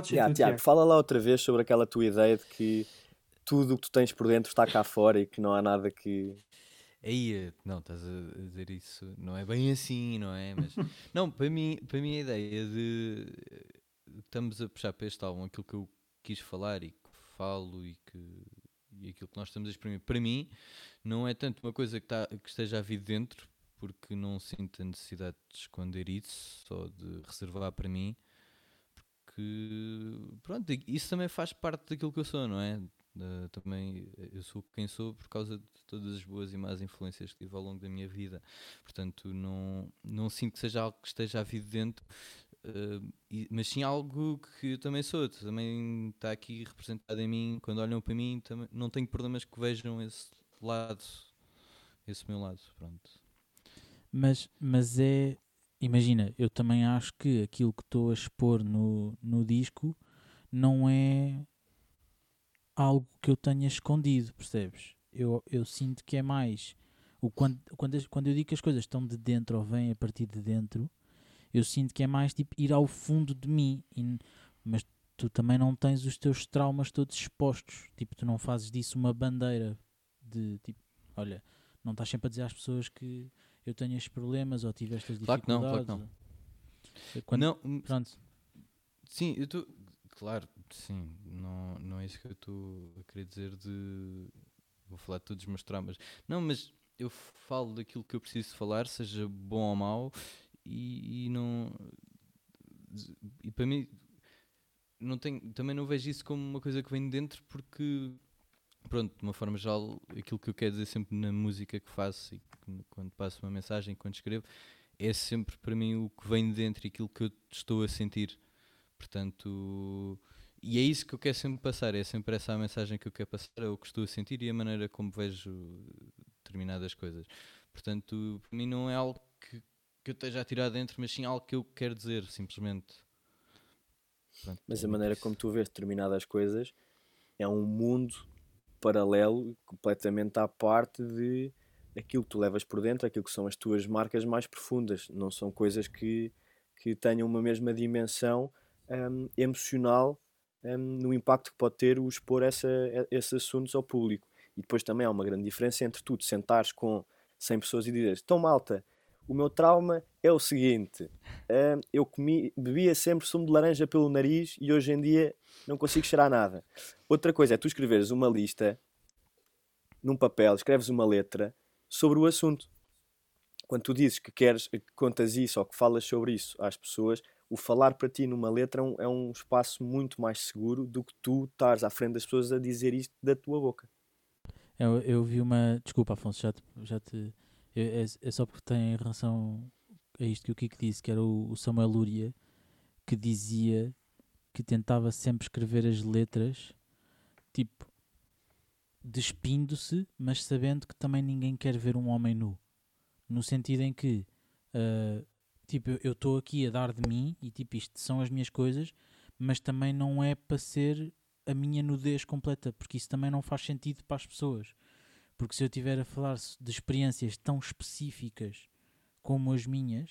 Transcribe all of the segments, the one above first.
Pode ser yeah, tu, Tiago, Tiago. fala lá outra vez sobre aquela tua ideia de que tudo o que tu tens por dentro está cá fora e que não há nada que. Aí, eh, não, estás a a dizer isso, não é bem assim, não é? Mas, não, para mim, para mim a ideia de eh, estamos a puxar para este álbum aquilo que eu quis falar e que falo e, que, e aquilo que nós estamos a exprimir, para mim, não é tanto uma coisa que, tá, que esteja a vir dentro, porque não sinto a necessidade de esconder isso, só de reservar para mim, pronto, isso também faz parte daquilo que eu sou, não é? Uh, também eu sou quem sou por causa de todas as boas e más influências que tive ao longo da minha vida. Portanto, não, não sinto que seja algo que esteja dentro, uh, e, mas sim algo que eu também sou. Também está aqui representado em mim. Quando olham para mim, também, não tenho problemas que vejam esse lado, esse meu lado. Pronto. Mas, mas é. Imagina, eu também acho que aquilo que estou a expor no, no disco não é algo que eu tenha escondido, percebes? Eu, eu sinto que é mais. O, quando, quando, quando eu digo que as coisas estão de dentro ou vêm a partir de dentro, eu sinto que é mais tipo ir ao fundo de mim. e mas tu também não tens os teus traumas todos expostos. Tipo, tu não fazes disso uma bandeira de tipo, olha, não estás sempre a dizer às pessoas que eu tenho estes problemas ou tive estas Claro que não, dificuldades. claro que ou- Quando- não, hum, Pronto. sim, eu estou. Claro, sim, não, não é isso que eu estou a querer dizer de. Vou falar de todos os meus traumas. Não, mas eu falo daquilo que eu preciso falar, seja bom ou mau, e, e não. E para mim, não tenho, também não vejo isso como uma coisa que vem de dentro, porque, pronto, de uma forma geral, aquilo que eu quero dizer sempre na música que faço e quando passo uma mensagem, quando escrevo, é sempre para mim o que vem de dentro e aquilo que eu estou a sentir. Portanto, e é isso que eu quero sempre passar, é sempre essa a mensagem que eu quero passar, é o que estou a sentir e a maneira como vejo determinadas coisas. Portanto, para mim não é algo que, que eu esteja a tirar dentro, mas sim algo que eu quero dizer, simplesmente. Mas é a muito maneira como tu vês determinadas coisas é um mundo paralelo, completamente à parte de aquilo que tu levas por dentro, aquilo que são as tuas marcas mais profundas. Não são coisas que, que tenham uma mesma dimensão hum, emocional hum, no impacto que pode ter o expor essa, esses assuntos ao público. E depois também há uma grande diferença entre tu te sentares com 100 pessoas e dizeres: Então, malta, o meu trauma é o seguinte: hum, eu comi, bebia sempre sumo de laranja pelo nariz e hoje em dia não consigo cheirar nada. Outra coisa é tu escreveres uma lista num papel, escreves uma letra sobre o assunto. Quando tu dizes que queres, que contas isso ou que falas sobre isso às pessoas, o falar para ti numa letra é um, é um espaço muito mais seguro do que tu estares à frente das pessoas a dizer isto da tua boca. Eu, eu vi uma. Desculpa, Afonso, já te. Já te eu- é, é só porque tem relação a isto que o Kiko disse, que era o, o Samuel Lúria, que dizia que tentava sempre escrever as letras, tipo, despindo-se, mas sabendo que também ninguém quer ver um homem nu. No sentido em que, ah, tipo, eu estou aqui a dar de mim e, tipo, isto são as minhas coisas, mas também não é para ser a minha nudez completa, porque isso também não faz sentido para as pessoas. Porque se eu estiver a falar de experiências tão específicas como as minhas,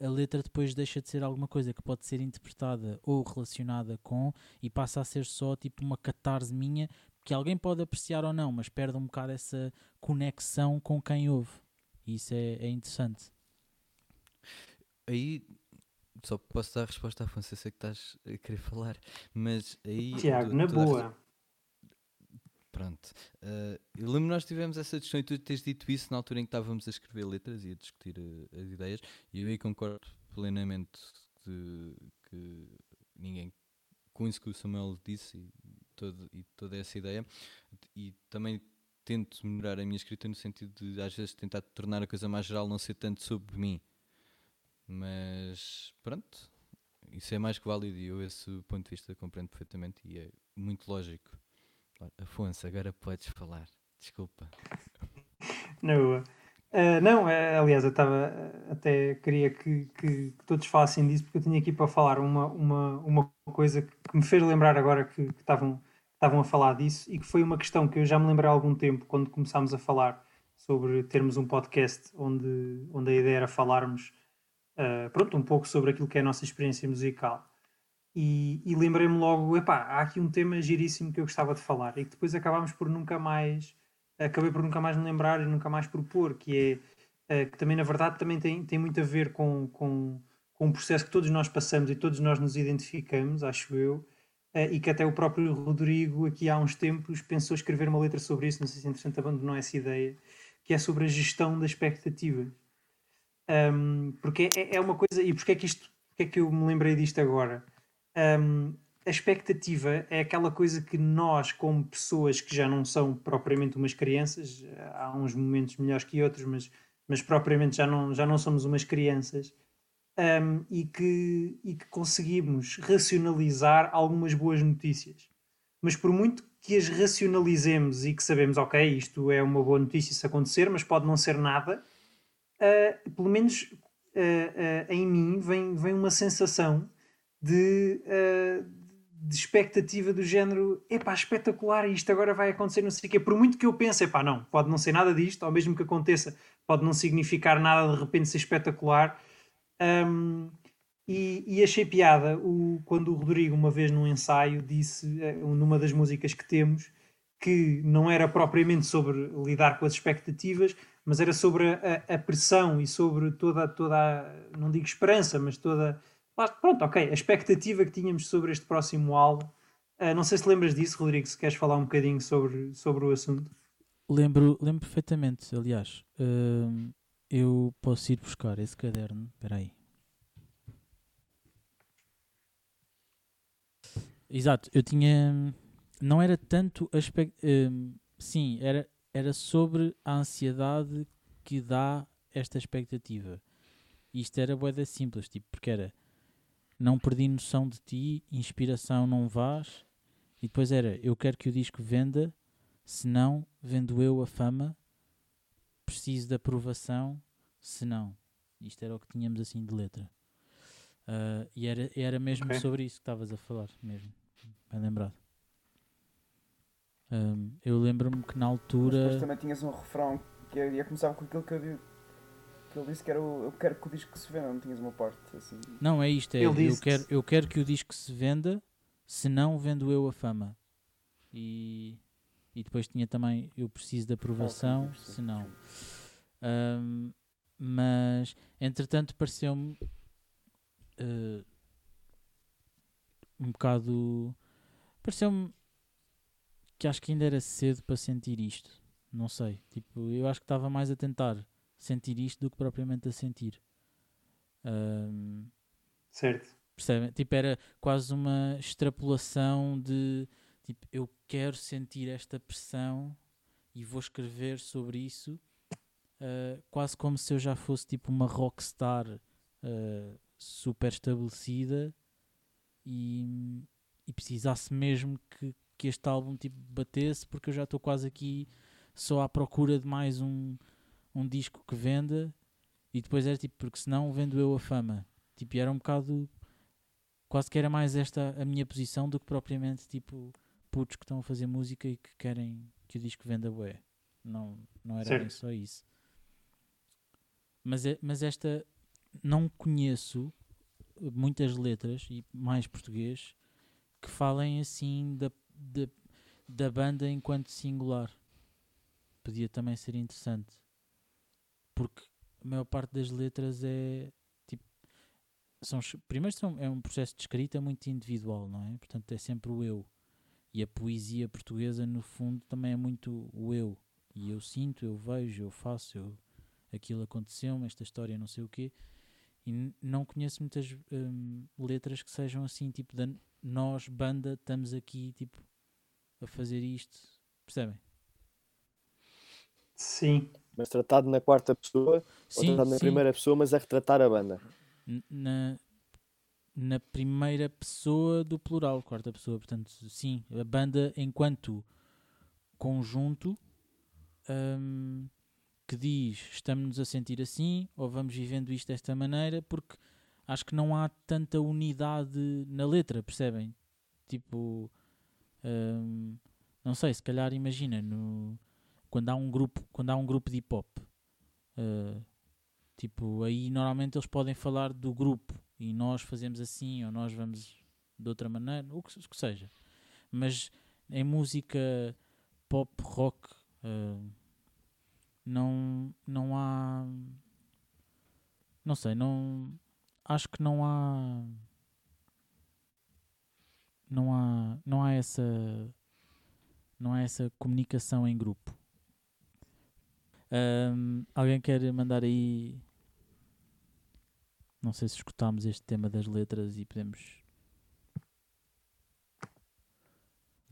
a letra depois deixa de ser alguma coisa que pode ser interpretada ou relacionada com e passa a ser só tipo uma catarse minha que alguém pode apreciar ou não, mas perde um bocado essa conexão com quem ouve. E isso é, é interessante. Aí só posso dar a resposta à sei que estás a querer falar, mas aí. Tiago, tu- na tu dás- boa. Pronto. Eh, eu lembro nós tivemos essa discussão e tu tens dito isso na altura em que estávamos a escrever letras e a discutir eh, as ideias, e eu aí concordo plenamente de que ninguém, com isso que o Samuel disse e, todo, e toda essa ideia, e também tento melhorar a minha escrita no sentido de às vezes tentar tornar a coisa mais geral, não ser tanto sobre mim. Mas pronto, isso é mais que válido e eu esse ponto de vista compreendo perfeitamente e é muito lógico. Afonso, agora podes falar. Desculpa. Ah, não, eh, aliás, eu estava até queria que, que- que todos falassem disso porque eu tinha aqui para falar uma, uma, uma coisa que me fez lembrar agora que que estavam que estavam a falar disso e que foi uma questão que eu já me lembrei há algum tempo quando começámos a falar sobre termos um podcast onde, onde a ideia era falarmos ah, pronto, um pouco sobre aquilo que é a nossa experiência musical. E, e lembrei-me logo, epá, há aqui um tema giríssimo que eu gostava de falar e que depois acabámos por nunca mais, acabei por nunca mais me lembrar e nunca mais propor, que é, uh, que também na verdade também tem, tem muito a ver com, com, com um processo que todos nós passamos e todos nós nos identificamos, acho eu, uh, e que até o próprio Rodrigo aqui há uns tempos pensou escrever uma letra sobre isso, não sei se é interessante abandonou essa ideia, que é sobre a gestão das expectativas. Um, porque é, é, uma coisa, e porque é que isto, porque é que eu me lembrei disto agora? Um, a expectativa é aquela coisa que nós, como pessoas que já não são propriamente umas crianças, há uns momentos melhores que outros, mas, mas propriamente já não, já não somos umas crianças, um, e, que, e que conseguimos racionalizar algumas boas notícias. Mas por muito que as racionalizemos e que sabemos, ok, isto é uma boa notícia se acontecer, mas pode não ser nada, uh, pelo menos uh, uh, em mim vem, vem uma sensação de, de expectativa do género, epá, espetacular, isto agora vai acontecer, não sei o quê. Por muito que eu pense, epá, não, pode não ser nada disto, ou mesmo que aconteça, pode não significar nada de repente ser espetacular. Um, e, e, achei piada o, quando o Rodrigo, uma vez num ensaio, disse, numa das músicas que temos, que não era propriamente sobre lidar com as expectativas, mas era sobre a, a, pressão e sobre toda, toda a, não digo esperança, mas toda, pronto, ok, a expectativa que tínhamos sobre este próximo álbum. Uh, não sei se lembras disso, Rodrigo, se queres falar um bocadinho sobre, sobre o assunto. Lembro, lembro perfeitamente, aliás. Uh, eu posso ir buscar esse caderno. Espera aí. Exato, eu tinha. Não era tanto aspecto. Uh, sim, era, era sobre a ansiedade que dá esta expectativa. Isto era boeda simples, tipo, porque era não perdi noção de ti, inspiração não vás, e depois era eu quero que o disco venda, senão vendo eu a fama, preciso de aprovação, senão. Isto era o que tínhamos assim de letra. Uh, e era, era mesmo okay. sobre isso que estavas a falar, mesmo. Bem lembrado. Um, eu lembro-me que na altura. Mas depois também tinhas um refrão que ia começar com aquilo que eu, que ele disse que era o, eu quero que o disco se venda, não tinhas uma parte assim. Não, é isto, é eu quero, eu quero que o disco se venda, senão vendo eu a fama. E, e depois tinha também eu preciso de aprovação, ah, okay, senão. Um, mas entretanto pareceu-me uh, um bocado pareceu-me que acho que ainda era cedo para sentir isto. Não sei. Tipo, eu acho que estava mais a tentar sentir isto do que propriamente a sentir. Um, certo. Percebem? Tipo, era quase uma extrapolação de tipo, eu quero sentir esta pressão e vou escrever sobre isso, uh, quase como se eu já fosse tipo uma rockstar uh, super estabelecida e, e precisasse mesmo que, que este álbum tipo, batesse, porque eu já estou quase aqui só à procura de mais um, um disco que venda e depois era tipo, porque senão vendo eu a fama. Tipo, era um bocado quase que era mais esta a minha posição do que propriamente tipo putos que estão a fazer música e que querem que o disco venda bué. Não, não era bem só isso. Mas, é, mas esta não conheço muitas letras e mais português que falem assim da, da, da banda enquanto singular. Podia também ser interessante. Porque a maior parte das letras é tipo. São, primeiro são, é um processo de escrita muito individual, não é? Portanto é sempre o eu. E a poesia portuguesa, no fundo, também é muito o eu. E eu sinto, eu vejo, eu faço, eu, aquilo aconteceu-me, esta história não sei o quê. E não conheço muitas hum, letras que sejam assim, tipo, da, nós, banda, estamos aqui, tipo, a fazer isto. Percebem? Sim. Mas tratado na quarta pessoa, sim, ou tratado na sim. primeira pessoa, mas a retratar a banda. Na, na primeira pessoa do plural, quarta pessoa. Portanto, sim, a banda enquanto conjunto hum, que diz estamos-nos a sentir assim ou vamos vivendo isto desta maneira, porque acho que não há tanta unidade na letra, percebem? Tipo, hum, não sei, se calhar imagina no, quando há um grupo, quando há um grupo de hip hop, uh, tipo, aí normalmente eles podem falar do grupo e nós fazemos assim ou nós vamos de outra maneira, o que, o que seja. Mas em música pop, rock, uh, não, não há. Não sei, não. Acho que não há. Não há, não há essa. Não há essa comunicação em grupo. Um, alguém quer mandar aí. Não sei se escutámos este tema das letras e podemos.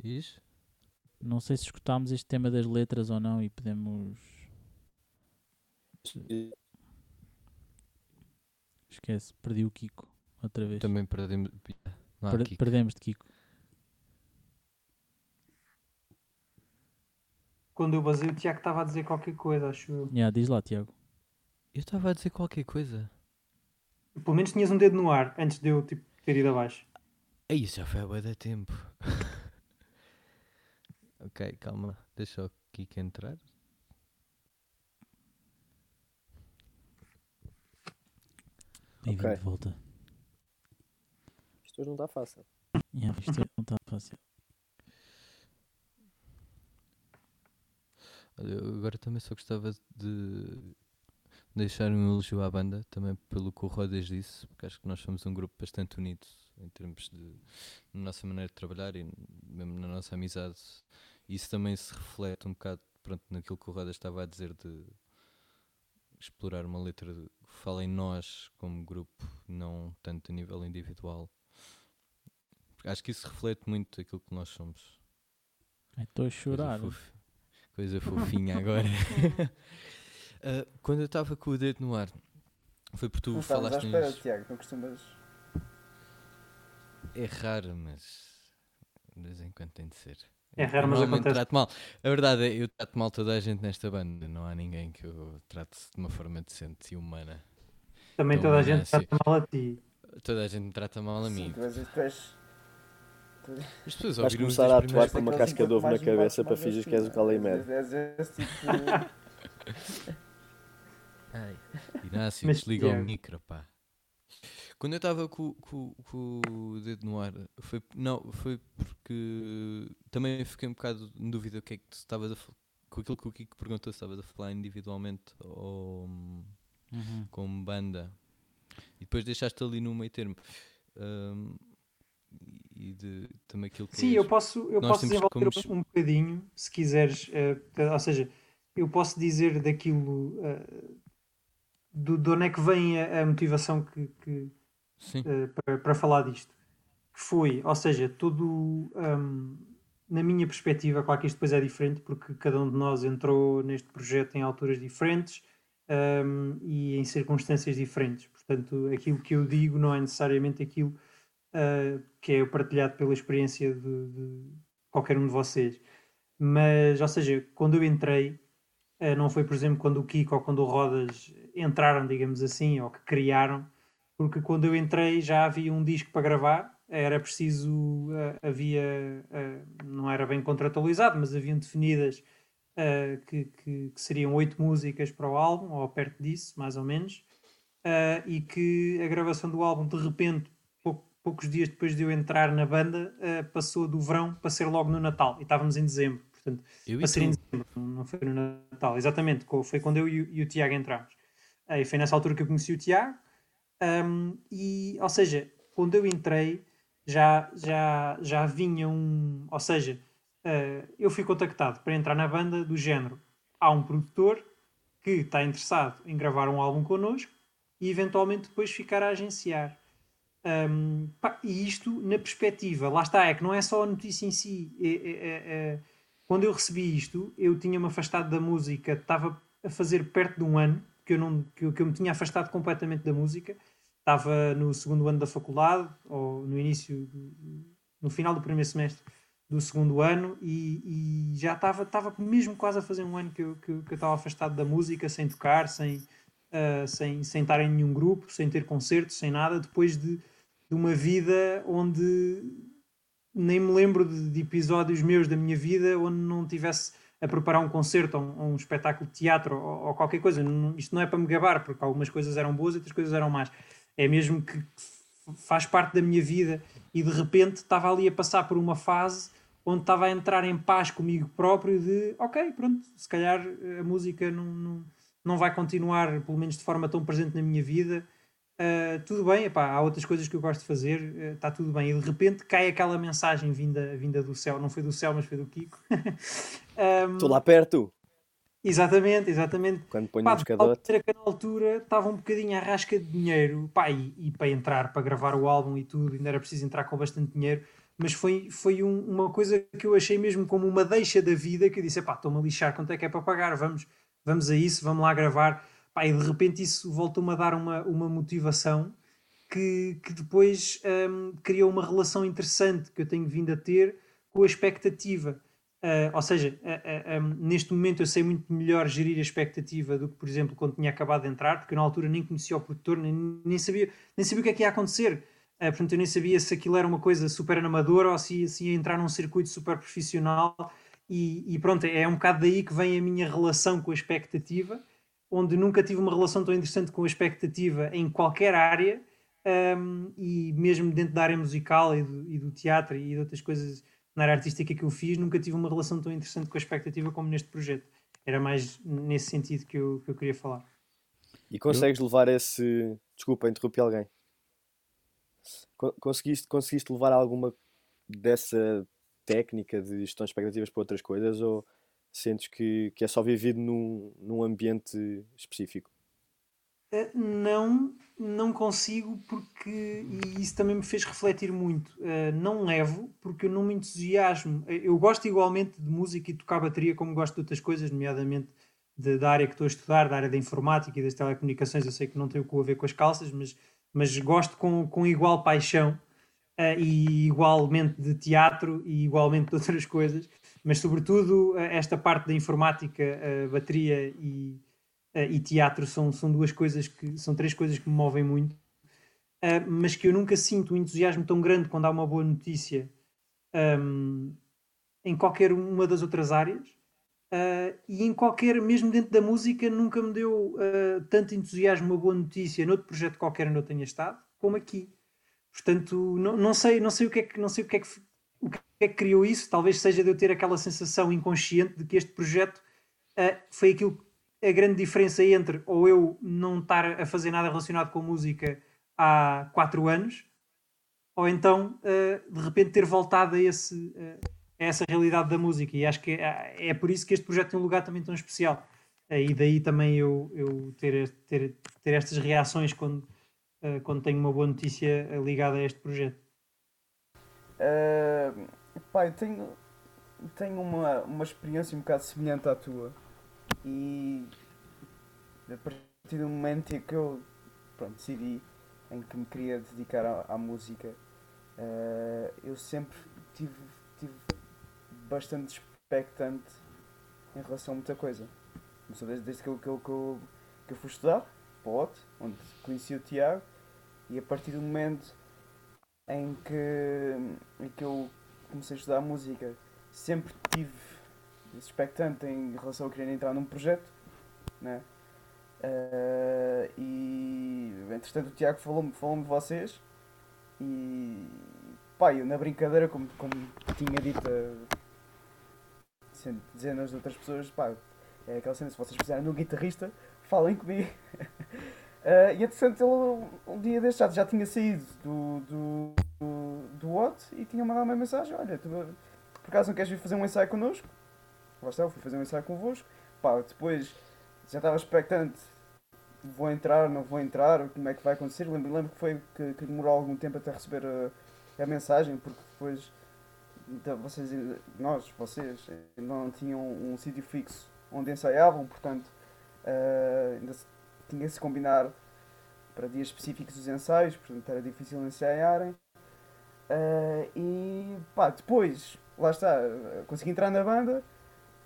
Isso? Não sei se escutámos este tema das letras ou não e podemos. Esquece, perdi o Kiko outra vez. Também perdemos. Não Per- Kiko. Perdemos de Kiko. Quando eu basei, o Tiago estava a dizer qualquer coisa, acho eu. Yeah, diz lá, Tiago. Eu estava a dizer qualquer coisa. Pelo menos tinhas um dedo no ar antes de eu tipo, ter ido abaixo. Aí isso já foi há bué de tempo. ok, calma. Deixa o Kiko entrar. Bem-vindo Ok. de volta. Isto hoje não está fácil. Yeah, isto não está fácil. Eu agora também só gostava de deixar um elogio à banda, também pelo que o Rodas disse, porque acho que nós somos um grupo bastante unido em termos de na nossa maneira de trabalhar e mesmo na nossa amizade. Isso também se reflete um bocado pronto, naquilo que o Rodas estava a dizer de explorar uma letra que fala em nós como grupo, não tanto a nível individual. Porque acho que isso reflete muito aquilo que nós somos. Estou a chorar. Coisa fofinha agora. Ah, quando eu estava com o dedo no ar, foi porque tu não estavas à falaste espera, nisso. Tiago, não costumas. É raro, mas de vez em quando tem de ser. É raro, mas acontece. trato mal. A verdade é eu trato mal toda a gente nesta banda. Não há ninguém que eu trate de uma forma decente e humana. Também Então, toda a gente assim. trata mal a ti. Toda a gente me trata mal a Sim, mim. tu és, tu és, As pessoas Vais começar a atuar com uma casca de ovo na mais cabeça para fingir que és o Calimero. És, és esse tipo. Ai, Inácio, Mas, desliga o micro, pá. Quando eu estava com, com, com o dedo no ar, foi, não, foi porque também fiquei um bocado em dúvida o que é que tu estavas a falar. Com aquilo que o Kiko perguntou, se estavas a falar individualmente ou hum, Uhum. como banda. E depois deixaste ali no meio termo. Hum, e de também aquilo que Sim, eu posso, eu posso desenvolver como- um, um bocadinho, se quiseres. eh, ou seja, eu posso dizer daquilo. eh, do, de onde é que vem a, a motivação que, que, eh, para, para falar disto. Que foi, ou seja, todo. hum, na minha perspectiva, claro que isto depois é diferente, porque cada um de nós entrou neste projeto em alturas diferentes hum, e em circunstâncias diferentes. Portanto, aquilo que eu digo não é necessariamente aquilo ah, que é partilhado pela experiência de, de qualquer um de vocês. Mas, ou seja, quando eu entrei, ah, não foi, por exemplo, quando o Kiko ou quando o Rodas entraram, digamos assim, ou que criaram, porque quando eu entrei já havia um disco para gravar, era preciso, ah, havia, não era bem contratualizado, mas haviam definidas ah, que, que- que seriam oito músicas para o álbum, ou perto disso, mais ou menos, ah, e que a gravação do álbum, de repente, poucos dias depois de eu entrar na banda, ah, passou do verão para ser logo no Natal, e estávamos em dezembro, portanto, eu para ser em dezembro, não foi no Natal, exatamente, foi quando eu e o, e o Tiago entramos. Aí foi nessa altura que eu conheci o Tiago, um, e, ou seja, quando eu entrei, já, já, já vinha um. Ou seja, uh, eu fui contactado para entrar na banda do género. Há um produtor que está interessado em gravar um álbum connosco e eventualmente depois ficar a agenciar. Um, pá, e isto na perspectiva, lá está, é que não é só a notícia em si. É- é- é- é- quando eu recebi isto, eu tinha-me afastado da música, estava a fazer perto de um ano que eu, não, que eu, que eu me tinha afastado completamente da música. Estava no segundo ano da faculdade, ou no início, no final do primeiro semestre do segundo ano, e, e já estava, estava mesmo quase a fazer um ano que eu, que, que eu estava afastado da música, sem tocar, sem, ah, sem, sem estar em nenhum grupo, sem ter concertos, sem nada, depois de, de uma vida onde nem me lembro de, de episódios meus da minha vida onde não tivesse a preparar um concerto ou um, um espetáculo de teatro ou, ou qualquer coisa. Não- isto não é para me gabar, porque algumas coisas eram boas e outras coisas eram más. É mesmo que faz parte da minha vida e de repente estava ali a passar por uma fase onde estava a entrar em paz comigo próprio de ok, pronto, se calhar a música não, não, não vai continuar, pelo menos de forma tão presente na minha vida. Uh, tudo bem, epá, há outras coisas que eu gosto de fazer, está uh, tudo bem. E de repente cai aquela mensagem vinda, vinda do céu, não foi do céu, mas foi do Kiko. Estou um, lá perto. Exatamente, exatamente. Quando ponho pá, um que na altura estava um bocadinho à rasca de dinheiro, pá, e, e, para entrar, para gravar o álbum e tudo, ainda era preciso entrar com bastante dinheiro, mas foi, foi um, uma coisa que eu achei mesmo como uma deixa da vida, que eu disse, pá, estou-me a lixar, quanto é que é para pagar, vamos, vamos a isso, vamos lá gravar, pá, e de repente isso voltou-me a dar uma, uma motivação que, que depois um, criou uma relação interessante que eu tenho vindo a ter com a expectativa Uh, ou seja, uh, uh, um, neste momento eu sei muito melhor gerir a expectativa do que, por exemplo, quando tinha acabado de entrar, porque eu, na altura nem conhecia o produtor, nem, nem, sabia, nem sabia o que é que ia acontecer. portanto, eu nem sabia se aquilo era uma coisa super amadora ou se, se ia entrar num circuito super profissional. E, e, pronto, é um bocado daí que vem a minha relação com a expectativa, onde nunca tive uma relação tão interessante com a expectativa em qualquer área, um, e mesmo dentro da área musical e do, e do teatro e de outras coisas na área artística que eu fiz, nunca tive uma relação tão interessante com a expectativa como neste projeto. Era mais nesse sentido que eu, que eu queria falar. E consegues levar esse. Desculpa, interrompi alguém. Conseguiste, conseguiste levar alguma dessa técnica de gestão de expectativas para outras coisas ou sentes que, que é só vivido num, num ambiente específico? Uh, não, não consigo porque e isso também me fez refletir muito. Uh, não levo porque eu não me entusiasmo. Eu gosto igualmente de música e tocar bateria como gosto de outras coisas, nomeadamente de, da área que estou a estudar, da área da informática e das telecomunicações. Eu sei que não tem o que a ver com as calças, mas, mas gosto com, com igual paixão uh, e igualmente de teatro e igualmente de outras coisas. Mas sobretudo esta parte da informática, bateria e uh, e teatro são, são duas coisas que são três coisas que me movem muito, uh, mas que eu nunca sinto um entusiasmo tão grande quando há uma boa notícia um, em qualquer uma das outras áreas. Uh, e em qualquer, mesmo dentro da música, nunca me deu tanto entusiasmo uma boa notícia noutro projeto qualquer onde eu tenha estado, como aqui. Portanto, não, não sei, não sei o que é que não sei o que é que o que é que criou isso. Talvez seja de eu ter aquela sensação inconsciente de que este projeto uh, foi aquilo a grande diferença entre ou eu não estar a fazer nada relacionado com música há quatro anos, ou então uh, de repente ter voltado a, esse, uh, a essa realidade da música. E acho que é, é, por isso que este projeto tem um lugar também tão especial. E daí também eu, eu ter, ter, ter estas reações quando, quando tenho uma boa notícia ligada a este projeto. Uh, pai, tenho, tenho uma, uma experiência um bocado semelhante à tua e a partir do momento em que eu pronto, decidi em que me queria dedicar à, à música, uh, eu sempre tive, tive bastante expectante em relação a muita coisa. Desde, desde que, eu, que, eu, que eu fui estudar, onde conheci o Tiago, e a partir do momento em que, em que eu comecei a estudar música, sempre tive expectante em relação a querer entrar num projeto, né? Uh, e entretanto o Tiago falou-me falou de vocês e pá, eu na brincadeira, como, como tinha dito a dezenas de outras pessoas, pá, é aquela cena, se vocês precisarem de um guitarrista, falem comigo. uh, e entretanto ele um dia deste já, já tinha saído do, do, do, do e tinha mandado uma mensagem, olha, tu, por acaso não queres vir fazer um ensaio connosco? lá está, eu fui fazer um ensaio convosco. Pá, depois já estava expectante. Vou entrar, não vou entrar, como é que vai acontecer? Lembro, lembro que foi que, que demorou algum tempo até receber a, a mensagem, porque depois então, vocês, nós, vocês, não tinham um sítio fixo onde ensaiavam, portanto uh, ainda tinha se combinar para dias específicos dos ensaios, portanto era difícil ensaiarem. Uh, e pá, depois, lá está, consegui entrar na banda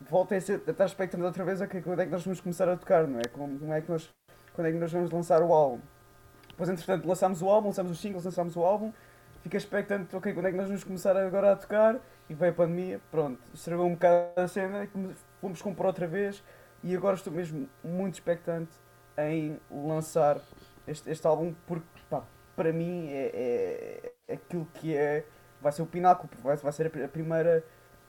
voltem a, ser, a estar expectante outra vez que, quando é que nós vamos começar a tocar, não é? Como, como é que nós, quando é que nós vamos lançar o álbum? Depois, entretanto, lançámos o álbum, lançámos os singles, lançámos o álbum, fica expectante, ok, quando é que nós vamos começar agora a tocar? E veio a pandemia, pronto, estragou um bocado a cena, fomos comprar outra vez e agora estou mesmo muito expectante em lançar este, este álbum porque, pá, para mim é, é aquilo que é. Vai ser o pináculo, vai, vai ser a primeira,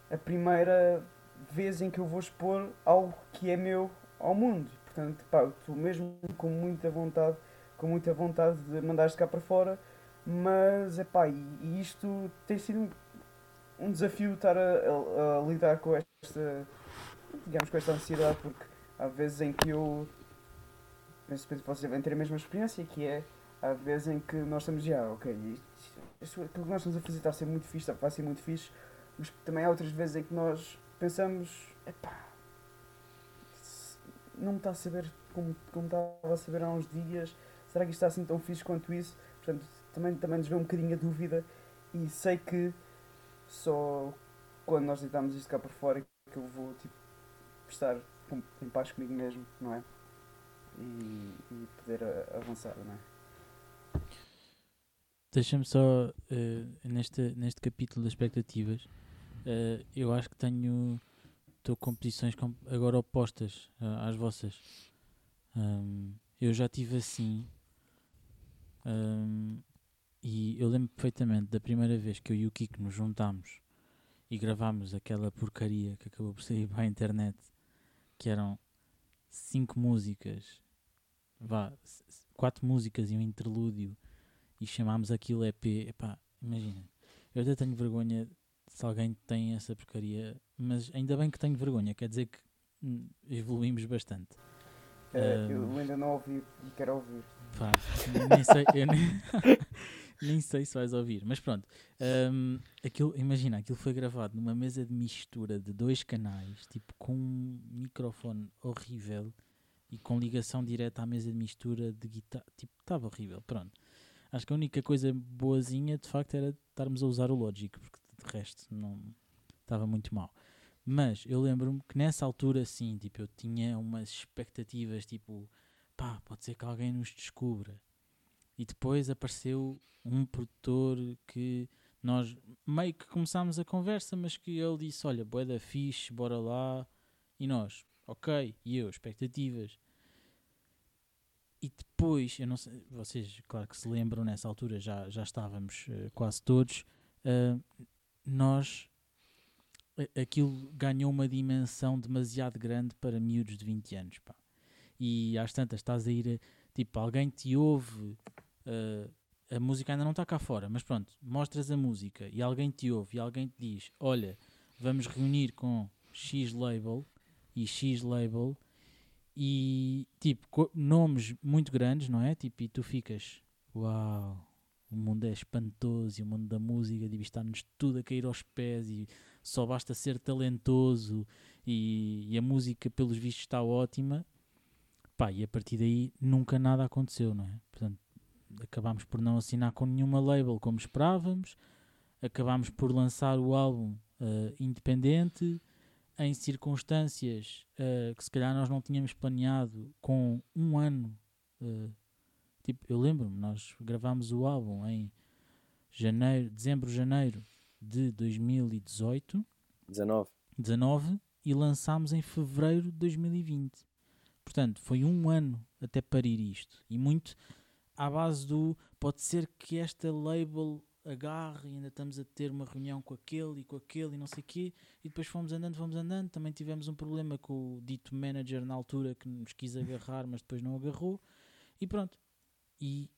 a primeira vez em que eu vou expor algo que é meu ao mundo. Portanto, pá, estou mesmo com muita vontade, com muita vontade de mandar isto cá para fora, mas é pá, e, e isto tem sido um desafio estar a, a, a, lidar com esta, digamos, com esta ansiedade, porque há vezes em que eu penso que vocês devem ter a mesma experiência, que é há vezes em que nós estamos já, ok, isto, aquilo que nós estamos a fazer está a ser muito fixe, está, vai ser muito fixe, mas também há outras vezes em que nós pensamos, epá, não me está a saber como, como estava a saber há uns dias, será que isto está assim tão fixe quanto isso? Portanto, também, também nos vê um bocadinho a dúvida e sei que só quando nós deitarmos isto cá por fora que eu vou tipo, estar em paz comigo mesmo, não é? E, e poder a, avançar, não é? Deixa-me só, uh, neste, neste capítulo das expectativas, uh, eu acho que tenho. Estou com posições agora opostas uh, às vossas. Um, eu já tive assim. Um, e eu lembro perfeitamente da primeira vez que eu e o Kiko nos juntámos e gravámos aquela porcaria que acabou por sair para a internet, que eram cinco músicas, vá, quatro músicas e um interlúdio, e chamámos aquilo EP. Epá, imagina, eu até tenho vergonha se alguém tem essa porcaria, mas ainda bem que tenho vergonha, quer dizer que hum, evoluímos bastante. Uh, eu ainda não ouvi e quero ouvir. Pá, nem sei, eu nem, nem sei se vais ouvir, mas pronto. Um, aquilo, imagina, aquilo foi gravado numa mesa de mistura de dois canais, tipo com um microfone horrível e com ligação direta à mesa de mistura de guitarra. Tipo, estava horrível, pronto. Acho que a única coisa boazinha de facto era estarmos a usar o Logic, porque de resto não estava muito mal. Mas eu lembro-me que nessa altura, sim, tipo, eu tinha umas expectativas, tipo, pá, pode ser que alguém nos descubra. E depois apareceu um produtor que nós meio que começámos a conversa, mas que ele disse: Olha, boeda fixe, bora lá. E nós, ok. E eu, expectativas. E depois, eu não sei, vocês, claro que se lembram, nessa altura já, já estávamos uh, quase todos. Uh, nós aquilo ganhou uma dimensão demasiado grande para miúdos de 20 anos, pá. E às tantas estás a ir, tipo, alguém te ouve, uh, a música ainda não está cá fora, mas pronto, mostras a música e alguém te ouve e alguém te diz: Olha, vamos reunir com X label e X label e tipo, nomes muito grandes, não é? Tipo, e tu ficas: Uau, o mundo é espantoso e o mundo da música devia estar-nos tudo a cair aos pés e só basta ser talentoso e, e, a música pelos vistos está ótima pá, e a partir daí nunca nada aconteceu, não é? Portanto, acabámos por não assinar com nenhuma label como esperávamos, acabámos por lançar o álbum uh, independente em circunstâncias uh, que se calhar nós não tínhamos planeado com um ano uh, tipo, eu lembro-me, nós gravámos o álbum em janeiro, dezembro, janeiro de 2018 19. 19 e lançámos em fevereiro de 2020. Portanto, foi um ano até parir isto. E muito à base do pode ser que esta label agarre e ainda estamos a ter uma reunião com aquele e com aquele e não sei o quê. E depois fomos andando, fomos andando. Também tivemos um problema com o dito manager na altura que nos quis agarrar, mas depois não agarrou. E pronto. E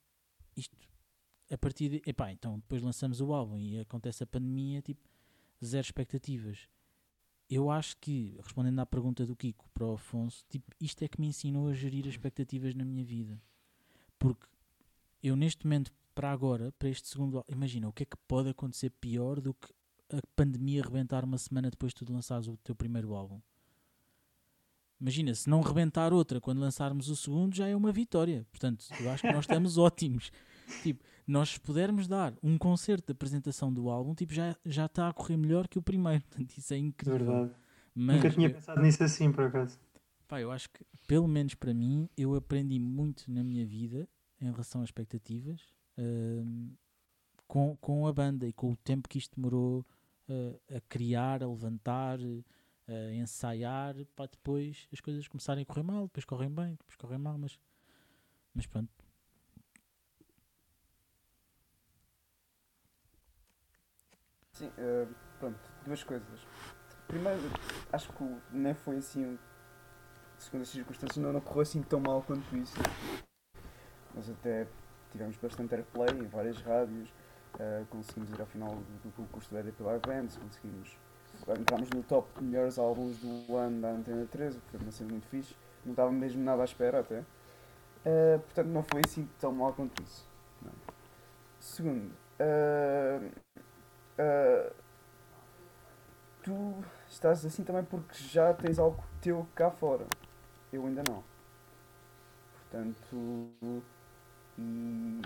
isto a partir de. Epá, então depois lançamos o álbum e acontece a pandemia, tipo, zero expectativas. Eu acho que, respondendo à pergunta do Kiko para o Afonso, tipo, isto é que me ensinou a gerir as expectativas na minha vida. Porque eu, neste momento, para agora, para este segundo álbum, imagina o que é que pode acontecer pior do que a pandemia rebentar uma semana depois de tu lançares o teu primeiro álbum. Imagina, se não rebentar outra quando lançarmos o segundo, já é uma vitória. Portanto, eu acho que nós estamos ótimos. Tipo, nós pudermos dar um concerto de apresentação do álbum, tipo, já, já está a correr melhor que o primeiro. Portanto, isso é incrível. Verdade. Mas, Nunca tinha eu, pensado nisso assim, por acaso. Pá, eu acho que, pelo menos para mim, eu aprendi muito na minha vida em relação às expectativas uh, com, com a banda e com o tempo que isto demorou uh, a criar, a levantar, eh, a ensaiar, para depois as coisas começarem a correr mal, depois correm bem, depois correm mal, mas, mas pronto. Sim, eh, pronto, duas coisas. Primeiro, acho que nem foi assim segundo as circunstâncias, não, não correu assim tão mal quanto isso. Nós até tivemos bastante airplay em várias rádios, uh, conseguimos ir ao final do, concurso da EDP Live Bands, conseguimos. Entramos no top de melhores álbuns do ano da Antena 13, o que foi uma cena muito fixe. Não estava mesmo nada à espera até. Uh, portanto, não foi assim tão mal quanto isso. Não. Segundo, uh, uh, tu estás assim também porque já tens algo teu cá fora. Eu ainda não. Portanto, e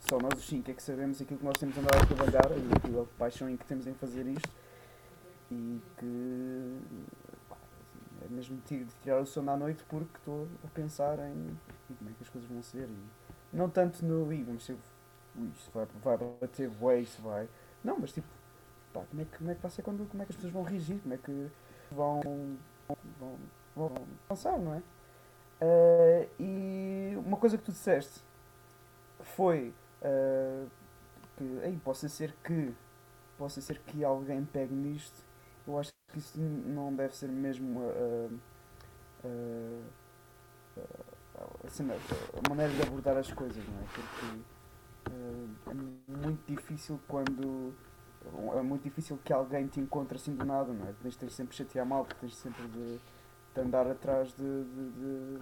só nós os cinco é que sabemos aquilo que nós temos andado a trabalhar e a paixão em que temos em fazer isto. E que é mesmo de tirar o sono à noite porque estou a pensar em, como é que as coisas vão ser. E não tanto no i vamos ser isto vai, vai bater bué, isso vai. Não, mas tipo pá, como, é que, como é que vai ser quando como é que as pessoas vão reagir? Como é que vão vão, vão, vão pensar, não é? Uh, e uma coisa que tu disseste foi uh, que ei, possa ser que possa ser que alguém pegue nisto eu acho que isso não deve ser mesmo uh, assim, a maneira de abordar as coisas, não é? Porque é muito difícil quando é muito difícil que alguém te encontre assim do nada, não é? Tens, tens sempre de chatear mal, tens sempre de, de andar atrás de, de, de,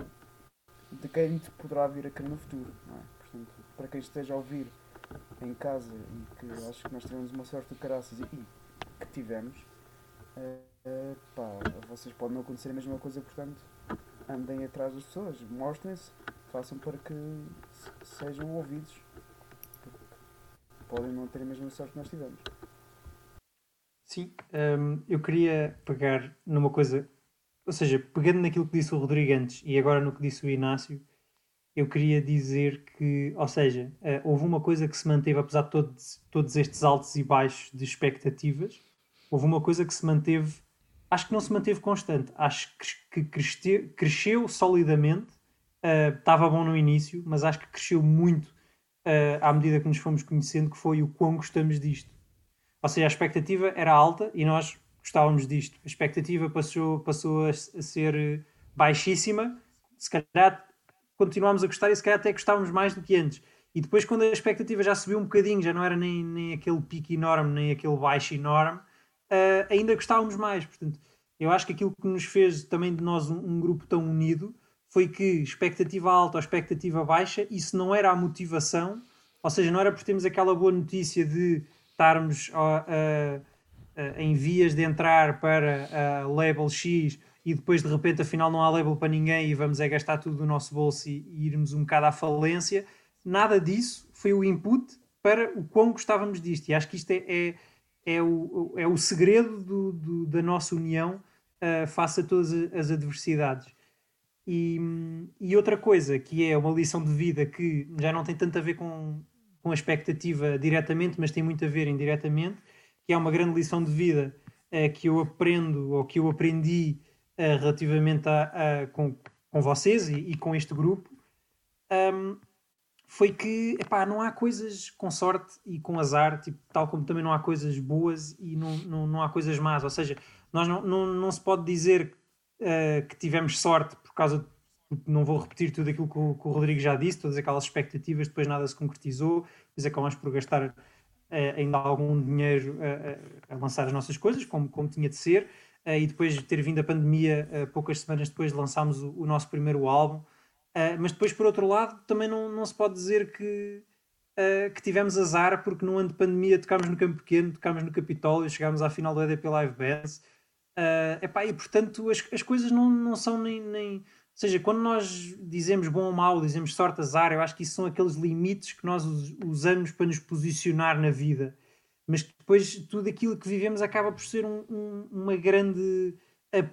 de quem te poderá vir a querer no futuro, é? Portanto, para quem esteja a ouvir em casa e que acho que nós tivemos uma sorte de caraças e, e que tivemos, uh, pá, vocês podem não acontecer a mesma coisa, portanto, andem atrás das pessoas, mostrem-se, façam para que sejam ouvidos. Podem não ter a mesma sorte que nós tivemos. Sim, um, eu queria pegar numa coisa, ou seja, pegando naquilo que disse o Rodrigo antes e agora no que disse o Inácio, eu queria dizer que, ou seja, uh, houve uma coisa que se manteve, apesar de todos, todos estes altos e baixos de expectativas, houve uma coisa que se manteve, acho que não se manteve constante, acho que cresceu, cresceu solidamente, uh, estava bom no início, mas acho que cresceu muito uh, à medida que nos fomos conhecendo, que foi o quão gostamos disto. Ou seja, a expectativa era alta e nós gostávamos disto. A expectativa passou, passou a, ser baixíssima, se calhar continuámos a gostar e se calhar até gostávamos mais do que antes. E depois, quando a expectativa já subiu um bocadinho, já não era nem, nem aquele pico enorme, nem aquele baixo enorme, uh, ainda gostávamos mais. Portanto, eu acho que aquilo que nos fez também de nós um, um, grupo tão unido foi que expectativa alta ou expectativa baixa, isso não era a motivação, ou seja, não era por termos aquela boa notícia de estarmos em vias de entrar para a label X e depois de repente afinal não há label para ninguém e vamos é gastar tudo do nosso bolso e, e irmos um bocado à falência, nada disso foi o input para o quão gostávamos disto. E acho que isto é, é, é, o, é o segredo do, do, da nossa união uh, face a todas as adversidades. E, e, outra coisa que é uma lição de vida que já não tem tanto a ver com, com a expectativa diretamente, mas tem muito a ver indiretamente, que é uma grande lição de vida uh, que eu aprendo ou que eu aprendi uh, relativamente a, a, com, com vocês e, e, com este grupo. Um, foi que epá, não há coisas com sorte e com azar, tipo, tal como também não há coisas boas e não, não, não há coisas más. Ou seja, nós não, não, não se pode dizer uh, que tivemos sorte por causa de não vou repetir tudo aquilo que o, que o, Rodrigo já disse, todas aquelas expectativas, depois nada se concretizou, depois acabamos por gastar ainda algum dinheiro uh, a lançar as nossas coisas, como, como tinha de ser, uh, e depois de ter vindo a pandemia, poucas semanas depois lançámos o, o nosso primeiro álbum, mas depois, por outro lado, também não, não se pode dizer que, que tivemos azar, porque no ano de pandemia tocámos no Campo Pequeno, tocámos no Capitólio, chegámos à final do EDP Live Bands, epá, e portanto as, as coisas não, não são nem, nem seja, quando nós dizemos bom ou mau, dizemos sorte, azar, eu acho que isso são aqueles limites que nós usamos para nos posicionar na vida. Mas depois tudo aquilo que vivemos acaba por ser um, um, uma grande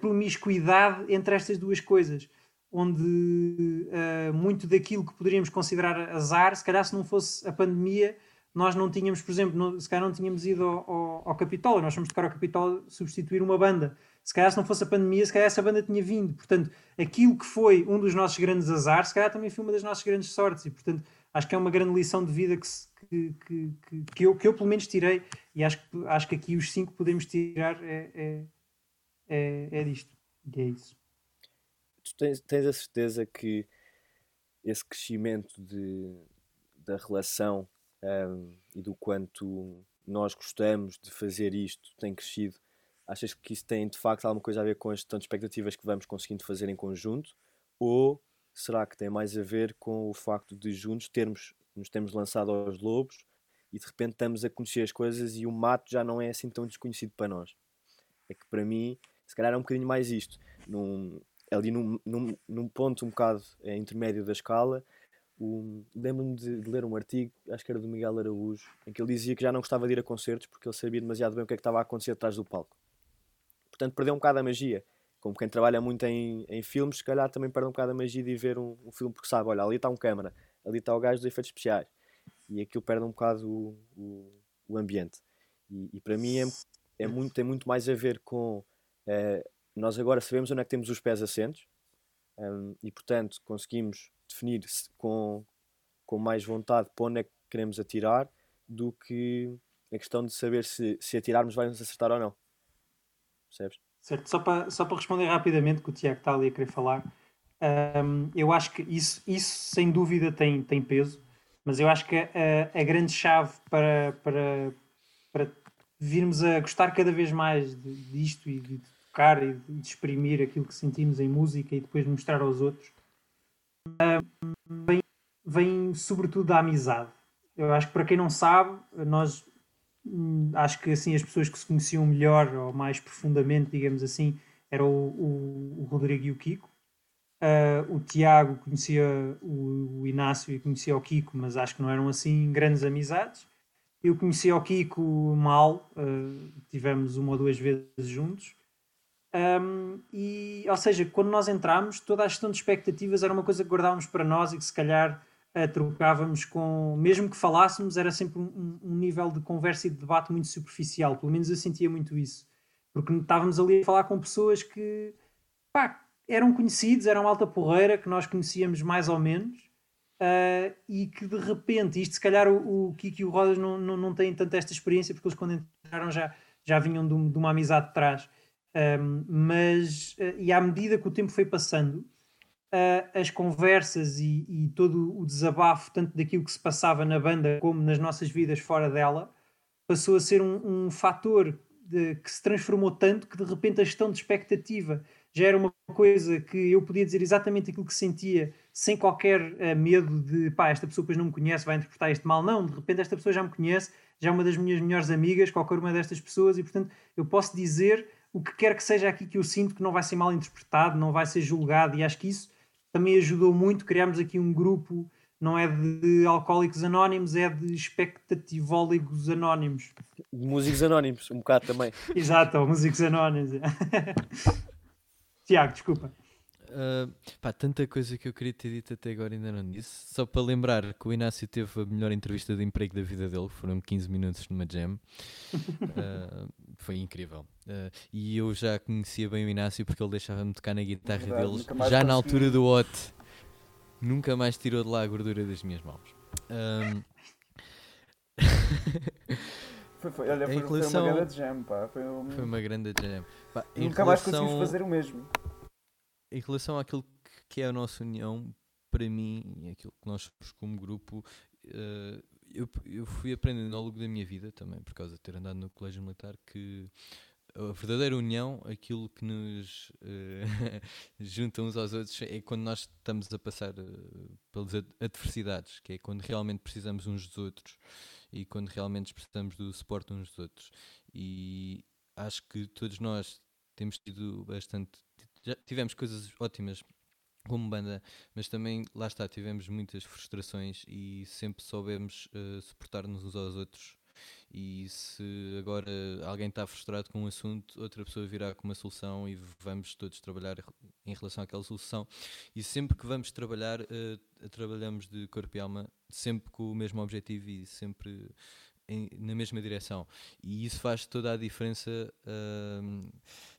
promiscuidade entre estas duas coisas. Onde uh, muito daquilo que poderíamos considerar azar, se calhar se não fosse a pandemia, nós não tínhamos, por exemplo, não, se calhar não tínhamos ido ao, ao, ao Capitólio, nós fomos tocar ao Capitólio substituir uma banda se calhar se não fosse a pandemia, se calhar essa banda tinha vindo. Portanto, aquilo que foi um dos nossos grandes azares, se calhar também foi uma das nossas grandes sortes. E, portanto, acho que é uma grande lição de vida que, que, que, que, eu, que eu pelo menos tirei e acho que, acho que aqui os cinco podemos tirar é, é, é, é disto. E é isso. Tu tens, tens a certeza que esse crescimento de, da relação um, e do quanto nós gostamos de fazer isto tem crescido, achas que isso tem de facto alguma coisa a ver com as tantas expectativas que vamos conseguindo fazer em conjunto? Ou será que tem mais a ver com o facto de juntos termos, nos termos lançado aos lobos e de repente estamos a conhecer as coisas e o mato já não é assim tão desconhecido para nós? É que para mim, se calhar é um bocadinho mais isto. Num, ali num, num, num ponto um bocado é, intermédio da escala, lembro-me de, de, ler um artigo, acho que era do Miguel Araújo, em que ele dizia que já não gostava de ir a concertos porque ele sabia demasiado bem o que é que estava a acontecer atrás do palco. Portanto, perdeu um bocado a magia. Como quem trabalha muito em, em filmes, se calhar também perde um bocado a magia de ver um, um filme porque sabe, olha, ali está um câmara, ali está o gajo dos efeitos especiais. E aquilo perde um bocado o, o, o ambiente. E, e, para mim é, é muito, tem muito mais a ver com. Eh, nós agora sabemos onde é que temos os pés assentos um, e, portanto, conseguimos definir com, com mais vontade para onde é que queremos atirar do que a questão de saber se, se atirarmos vai-nos acertar ou não. Percebes? Certo, só para, só para responder rapidamente que o Tiago está ali a querer falar, um, eu acho que isso, isso sem dúvida tem, tem peso, mas eu acho que a, a grande chave para, para, para virmos a gostar cada vez mais disto e de tocar e de exprimir aquilo que sentimos em música e depois mostrar aos outros, vem, vem sobretudo da amizade. Eu acho que para quem não sabe, nós hum, acho que assim as pessoas que se conheciam melhor ou mais profundamente, digamos assim, era o, o, o Rodrigo e o Kiko. Uh, o Tiago conhecia o, o, Inácio e conhecia o Kiko, mas acho que não eram assim grandes amizades. Eu conhecia o Kiko mal, uh, tivemos uma ou duas vezes juntos. Um, e, ou seja, quando nós entramos, toda a gestão de expectativas era uma coisa que guardávamos para nós e que se calhar uh, trocávamos com, mesmo que falássemos, era sempre um, um, nível de conversa e de debate muito superficial. Pelo menos eu sentia muito isso, porque estávamos ali a falar com pessoas que pá, eram conhecidos, eram alta porreira, que nós conhecíamos mais ou menos. Uh, e que de repente, isto se calhar o, o Kiki e o Rodas não, não, não têm tanta esta experiência, porque eles quando entraram já, já vinham de, de uma amizade de trás um, mas, uh, e à medida que o tempo foi passando, uh, as conversas e, e, todo o desabafo, tanto daquilo que se passava na banda como nas nossas vidas fora dela, passou a ser um, um fator de, que se transformou tanto que de repente a gestão de expectativa já era uma coisa que eu podia dizer exatamente aquilo que sentia sem qualquer uh, medo de pá, esta pessoa depois não me conhece, vai interpretar isto mal. Não, de repente esta pessoa já me conhece, já é uma das minhas melhores amigas, qualquer uma destas pessoas, e portanto eu posso dizer o que quer que seja aqui que eu sinto que não vai ser mal interpretado, não vai ser julgado, e acho que isso também ajudou muito. Criámos aqui um grupo, não é de alcoólicos anónimos, é de expectativólicos anónimos. Músicos anónimos, um bocado também. Exato, músicos anónimos. Tiago, desculpa. Uh, pá, tanta coisa que eu queria ter dito até agora ainda não disse. Só para lembrar que o Inácio teve a melhor entrevista de emprego da vida dele, foram 15 minutos numa jam. Uh, foi incrível. Uh, e eu já conhecia bem o Inácio porque ele deixava-me tocar na guitarra Verdade, deles, já consegui. na altura do OT. Nunca mais tirou de lá a gordura das minhas mãos. Um... foi, foi, olha, foi, relação... foi, uma grande jam, pá. Foi, um... foi uma grande jam. Pá, Nunca relação... mais conseguimos fazer o mesmo em relação àquilo que é a nossa união, para mim, e aquilo que nós somos como grupo, uh, eu, eu fui aprendendo ao longo da minha vida também, por causa de ter andado no colégio militar, que a verdadeira união, aquilo que nos uh, junta uns aos outros, é quando nós estamos a passar uh, pelas adversidades, que é quando realmente precisamos uns dos outros e quando realmente precisamos do suporte uns dos outros. E acho que todos nós temos tido bastante já tivemos coisas ótimas como banda, mas também lá está, tivemos muitas frustrações e sempre soubemos uh, suportar-nos uns aos outros. E se agora alguém está frustrado com um assunto, outra pessoa virá com uma solução e vamos todos trabalhar em relação àquela solução. E sempre que vamos trabalhar, uh, trabalhamos de corpo e alma, sempre com o mesmo objetivo e sempre em, na mesma direção. E isso faz toda a diferença. Uh,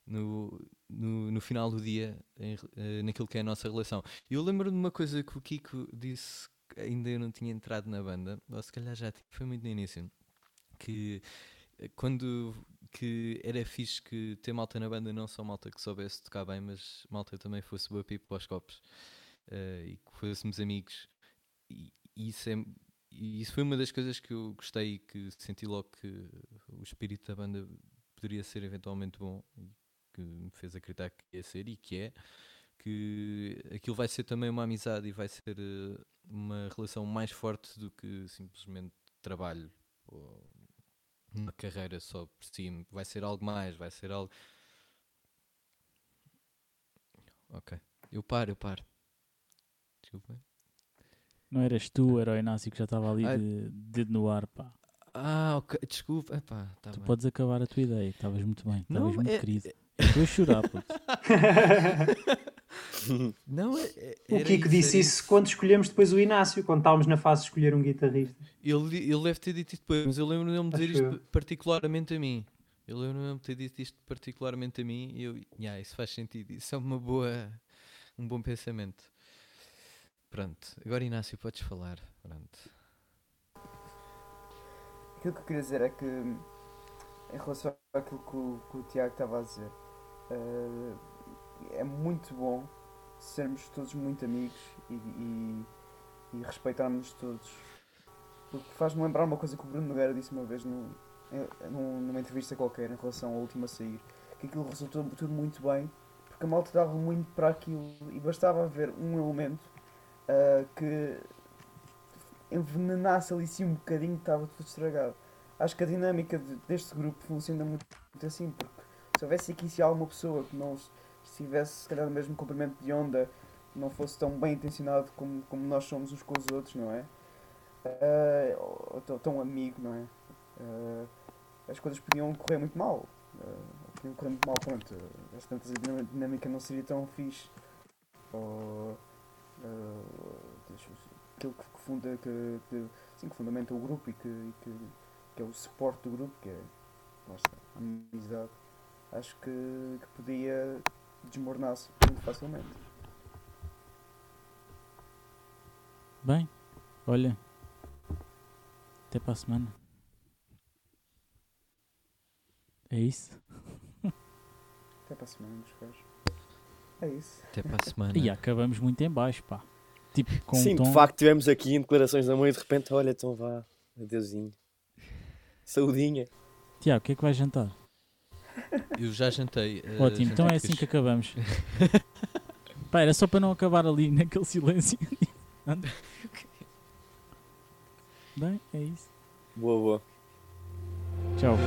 no, no, no final do dia, em, uh, naquilo que é a nossa relação. Eu lembro-me de uma coisa que o Kiko disse ainda eu não tinha entrado na banda, ou se calhar já foi muito no início, que eh, quando que era fixe que ter malta na banda, não só malta que soubesse tocar bem, mas malta também fosse boa pipa para os copos eh, e que fôssemos amigos. E, isso é isso foi uma das coisas que eu gostei e que senti logo que o espírito da banda poderia ser eventualmente bom e que me fez acreditar que ia ser e que é que aquilo vai ser também uma amizade e vai ser eh, uma relação mais forte do que simplesmente trabalho ou uma carreira só por si. Vai ser algo mais, vai ser algo. Ok. Eu paro, eu paro. Desculpa. Não eras tu, era o Inácio que já estava ali Ah. de dedo no ar, pá. Ah, ok. Desculpa. Epá, tá Tu bem. podes acabar a tua ideia, estavas muito bem, estavas muito é- querido. Eu Estou a chorar, puto. Não, é, é- O Kiko disse isso quando escolhemos depois o Inácio, quando estávamos na fase de escolher um guitarrista. Ele, ele deve ter dito isto depois, mas eu lembro-me de dizer Acho isto eu. particularmente a mim. Eu lembro-me de ter dito isto particularmente a mim e eu, yeah, isso faz sentido. Isso é uma boa, um bom pensamento. Pronto, agora Inácio, podes falar. Pronto. Aquilo que eu queria dizer é que, em relação àquilo que o, que o Tiago estava a dizer, eh, é muito bom sermos todos muito amigos e, e, e respeitarmos todos. Porque faz-me lembrar uma coisa que o Bruno Nogueira disse uma vez num- numa entrevista qualquer em relação ao último a sair, que aquilo resultou tudo muito bem, porque a malta dava muito para aquilo e bastava haver um elemento ah, que envenenasse ali sim um bocadinho estava tudo estragado. Acho que a dinâmica de- deste grupo funciona muito, muito assim, porque se houvesse aqui se alguma pessoa que não estivesse se calhar no mesmo comprimento de onda, não fosse tão bem intencionado como, como nós somos uns com os outros, não é? Ah, ou, tão, amigo, não é? Ah, as coisas podiam correr muito mal. Ah, podiam correr muito mal, pronto. Às tantas a dinâmica não seria tão fixe. Ou, ver, aquilo que, funda, que, que, sim, que fundamenta o grupo e que, que, que é o suporte do grupo, que é lá amizade, acho que, que podia desmoronar-se muito facilmente. Bem, olha. Até para a semana. É isso? Até para a semana, meus caros. É isso. Até para a semana. E acabamos muito em baixo, pá. Tipo, com Sim, um tom... de facto, tivemos aqui em declarações de amor e de repente, olha, então vá, adeusinho. Saudinha. Tiago, o que é que vais jantar? Eu já jantei. eh, Ótimo, jantei então é assim que acabamos. Pá, era só para não acabar ali naquele silêncio. Bem, é isso. Boa, boa. Tchau.